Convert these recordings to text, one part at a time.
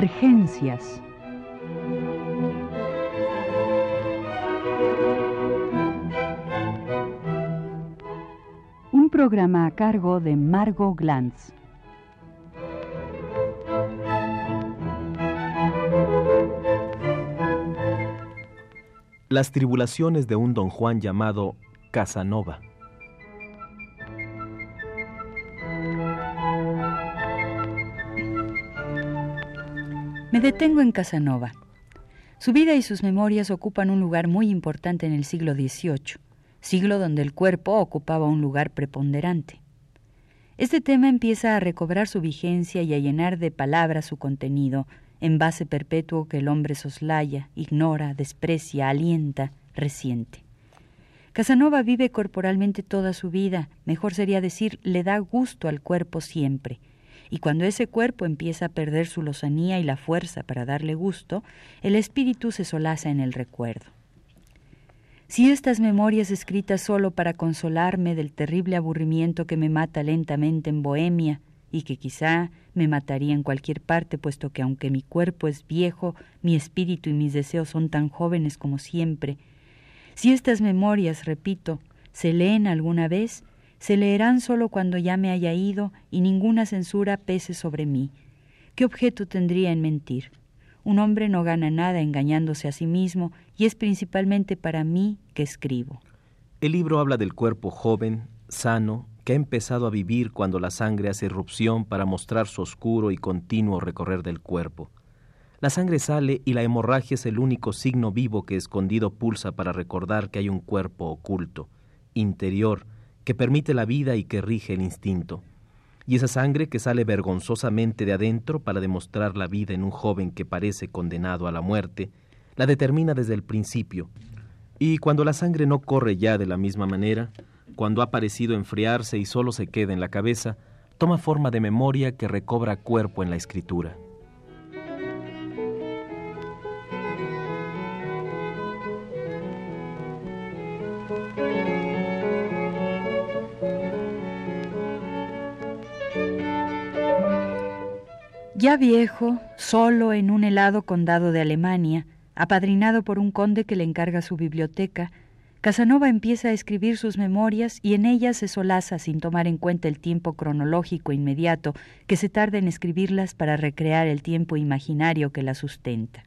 Divergencias. Un programa a cargo de Margot Glantz. Las tribulaciones de un don Juan llamado Casanova. Me detengo en Casanova. Su vida y sus memorias ocupan un lugar muy importante en el siglo XVIII, siglo donde el cuerpo ocupaba un lugar preponderante. Este tema empieza a recobrar su vigencia y a llenar de palabras su contenido, en base perpetuo que el hombre soslaya, ignora, desprecia, alienta, resiente. Casanova vive corporalmente toda su vida, mejor sería decir, le da gusto al cuerpo siempre, y cuando ese cuerpo empieza a perder su lozanía y la fuerza para darle gusto, el espíritu se solaza en el recuerdo. Si estas memorias escritas solo para consolarme del terrible aburrimiento que me mata lentamente en Bohemia, y que quizá me mataría en cualquier parte, puesto que aunque mi cuerpo es viejo, mi espíritu y mis deseos son tan jóvenes como siempre, si estas memorias, repito, se leen alguna vez, se leerán solo cuando ya me haya ido y ninguna censura pese sobre mí. ¿Qué objeto tendría en mentir? Un hombre no gana nada engañándose a sí mismo y es principalmente para mí que escribo. El libro habla del cuerpo joven, sano, que ha empezado a vivir cuando la sangre hace erupción para mostrar su oscuro y continuo recorrer del cuerpo. La sangre sale y la hemorragia es el único signo vivo que escondido pulsa para recordar que hay un cuerpo oculto, interior, que permite la vida y que rige el instinto. Y esa sangre que sale vergonzosamente de adentro para demostrar la vida en un joven que parece condenado a la muerte, la determina desde el principio. Y cuando la sangre no corre ya de la misma manera, cuando ha parecido enfriarse y solo se queda en la cabeza, toma forma de memoria que recobra cuerpo en la escritura. Ya viejo, solo en un helado condado de Alemania, apadrinado por un conde que le encarga su biblioteca, Casanova empieza a escribir sus memorias y en ellas se solaza sin tomar en cuenta el tiempo cronológico inmediato que se tarda en escribirlas para recrear el tiempo imaginario que las sustenta.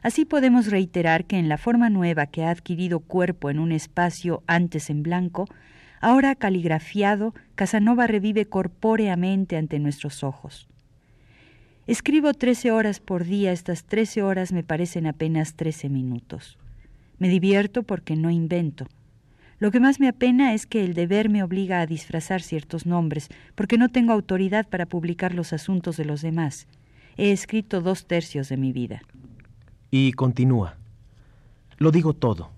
Así podemos reiterar que en la forma nueva que ha adquirido cuerpo en un espacio antes en blanco, ahora caligrafiado, Casanova revive corpóreamente ante nuestros ojos. Escribo trece horas por día, estas trece horas me parecen apenas trece minutos. Me divierto porque no invento. Lo que más me apena es que el deber me obliga a disfrazar ciertos nombres, porque no tengo autoridad para publicar los asuntos de los demás. He escrito dos tercios de mi vida. Y continúa. Lo digo todo.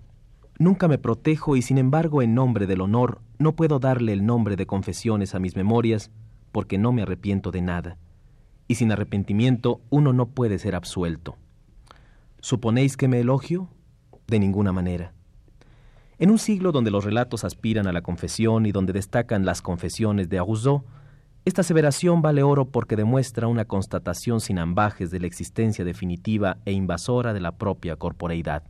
Nunca me protejo y sin embargo en nombre del honor no puedo darle el nombre de confesiones a mis memorias porque no me arrepiento de nada y sin arrepentimiento uno no puede ser absuelto. ¿Suponéis que me elogio? De ninguna manera. En un siglo donde los relatos aspiran a la confesión y donde destacan las confesiones de Rousseau, esta aseveración vale oro porque demuestra una constatación sin ambajes de la existencia definitiva e invasora de la propia corporeidad.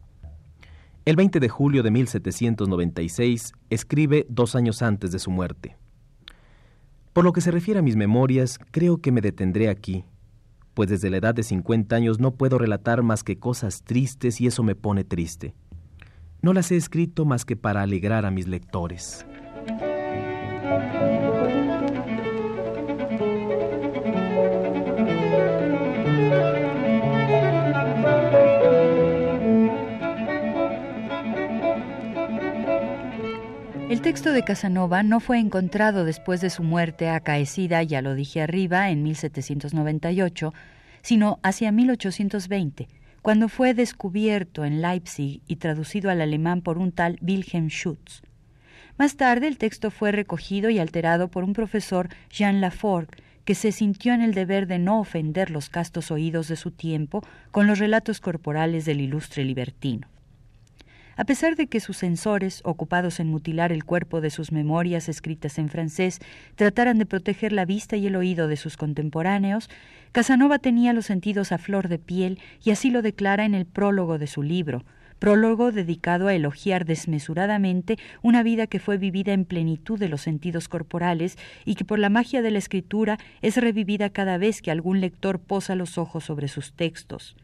El 20 de julio de 1796 escribe dos años antes de su muerte. Por lo que se refiere a mis memorias, creo que me detendré aquí, pues desde la edad de 50 años no puedo relatar más que cosas tristes y eso me pone triste. No las he escrito más que para alegrar a mis lectores. Texto de Casanova no fue encontrado después de su muerte acaecida, ya lo dije arriba, en 1798, sino hacia 1820, cuando fue descubierto en Leipzig y traducido al alemán por un tal Wilhelm Schutz. Más tarde el texto fue recogido y alterado por un profesor, Jean Laforgue, que se sintió en el deber de no ofender los castos oídos de su tiempo con los relatos corporales del ilustre libertino. A pesar de que sus censores, ocupados en mutilar el cuerpo de sus memorias escritas en francés, trataran de proteger la vista y el oído de sus contemporáneos, Casanova tenía los sentidos a flor de piel y así lo declara en el prólogo de su libro, prólogo dedicado a elogiar desmesuradamente una vida que fue vivida en plenitud de los sentidos corporales y que por la magia de la escritura es revivida cada vez que algún lector posa los ojos sobre sus textos.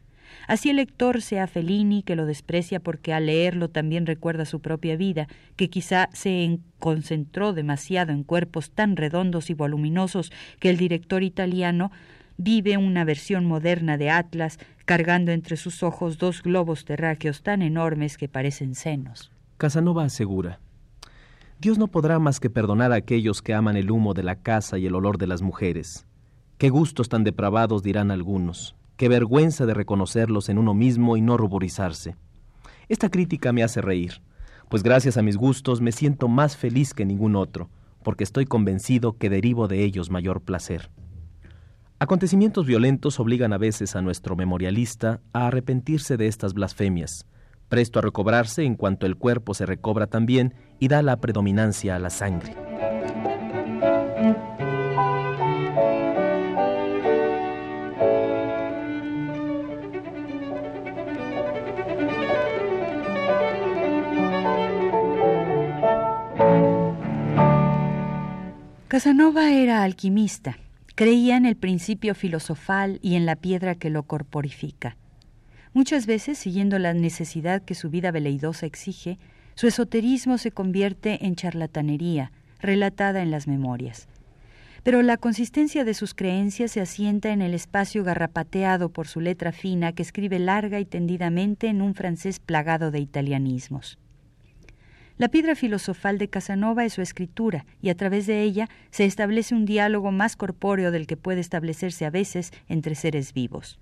Así el lector sea Fellini, que lo desprecia porque al leerlo también recuerda su propia vida, que quizá se concentró demasiado en cuerpos tan redondos y voluminosos que el director italiano vive una versión moderna de Atlas, cargando entre sus ojos dos globos terráqueos tan enormes que parecen senos. Casanova asegura, Dios no podrá más que perdonar a aquellos que aman el humo de la casa y el olor de las mujeres. Qué gustos tan depravados dirán algunos. Qué vergüenza de reconocerlos en uno mismo y no ruborizarse. Esta crítica me hace reír, pues gracias a mis gustos me siento más feliz que ningún otro, porque estoy convencido que derivo de ellos mayor placer. Acontecimientos violentos obligan a veces a nuestro memorialista a arrepentirse de estas blasfemias, presto a recobrarse en cuanto el cuerpo se recobra también y da la predominancia a la sangre. Casanova era alquimista, creía en el principio filosofal y en la piedra que lo corporifica. Muchas veces, siguiendo la necesidad que su vida veleidosa exige, su esoterismo se convierte en charlatanería, relatada en las memorias. Pero la consistencia de sus creencias se asienta en el espacio garrapateado por su letra fina que escribe larga y tendidamente en un francés plagado de italianismos. La piedra filosofal de Casanova es su escritura, y a través de ella se establece un diálogo más corpóreo del que puede establecerse a veces entre seres vivos.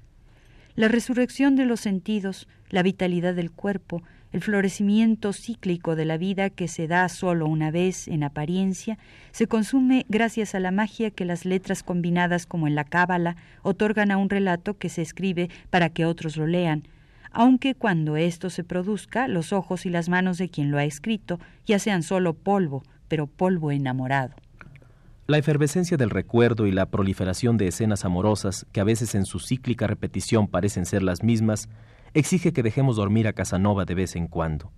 La resurrección de los sentidos, la vitalidad del cuerpo, el florecimiento cíclico de la vida que se da solo una vez en apariencia, se consume gracias a la magia que las letras combinadas como en la cábala otorgan a un relato que se escribe para que otros lo lean, aunque cuando esto se produzca, los ojos y las manos de quien lo ha escrito ya sean solo polvo, pero polvo enamorado. La efervescencia del recuerdo y la proliferación de escenas amorosas, que a veces en su cíclica repetición parecen ser las mismas, exige que dejemos dormir a Casanova de vez en cuando.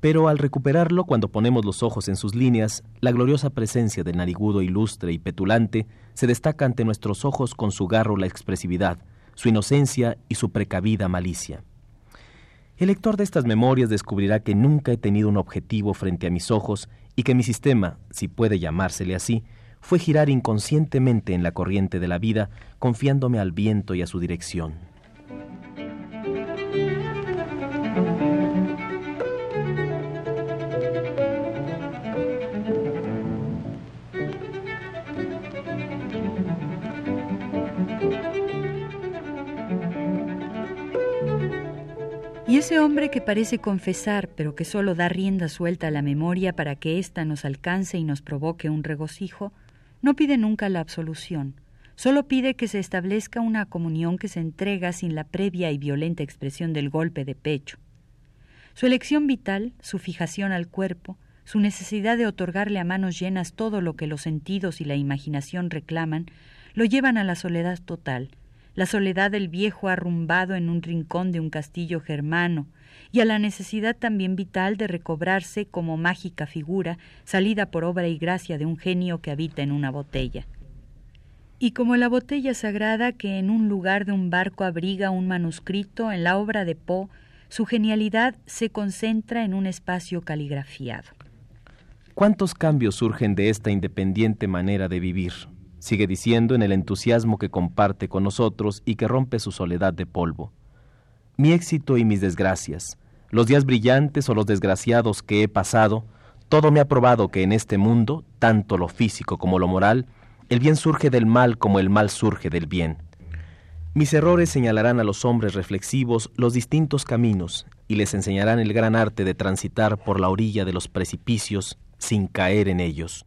Pero al recuperarlo, cuando ponemos los ojos en sus líneas, la gloriosa presencia del narigudo ilustre y petulante se destaca ante nuestros ojos con su garro la expresividad, su inocencia y su precavida malicia. El lector de estas memorias descubrirá que nunca he tenido un objetivo frente a mis ojos y que mi sistema, si puede llamársele así, fue girar inconscientemente en la corriente de la vida, confiándome al viento y a su dirección. Y ese hombre que parece confesar, pero que solo da rienda suelta a la memoria para que ésta nos alcance y nos provoque un regocijo, no pide nunca la absolución, solo pide que se establezca una comunión que se entrega sin la previa y violenta expresión del golpe de pecho. Su elección vital, su fijación al cuerpo, su necesidad de otorgarle a manos llenas todo lo que los sentidos y la imaginación reclaman, lo llevan a la soledad total, la soledad del viejo arrumbado en un rincón de un castillo germano, y a la necesidad también vital de recobrarse como mágica figura salida por obra y gracia de un genio que habita en una botella. Y como la botella sagrada que en un lugar de un barco abriga un manuscrito en la obra de Poe, su genialidad se concentra en un espacio caligrafiado. ¿Cuántos cambios surgen de esta independiente manera de vivir? Sigue diciendo en el entusiasmo que comparte con nosotros y que rompe su soledad de polvo. Mi éxito y mis desgracias, los días brillantes o los desgraciados que he pasado, todo me ha probado que en este mundo, tanto lo físico como lo moral, el bien surge del mal como el mal surge del bien. Mis errores señalarán a los hombres reflexivos los distintos caminos y les enseñarán el gran arte de transitar por la orilla de los precipicios sin caer en ellos.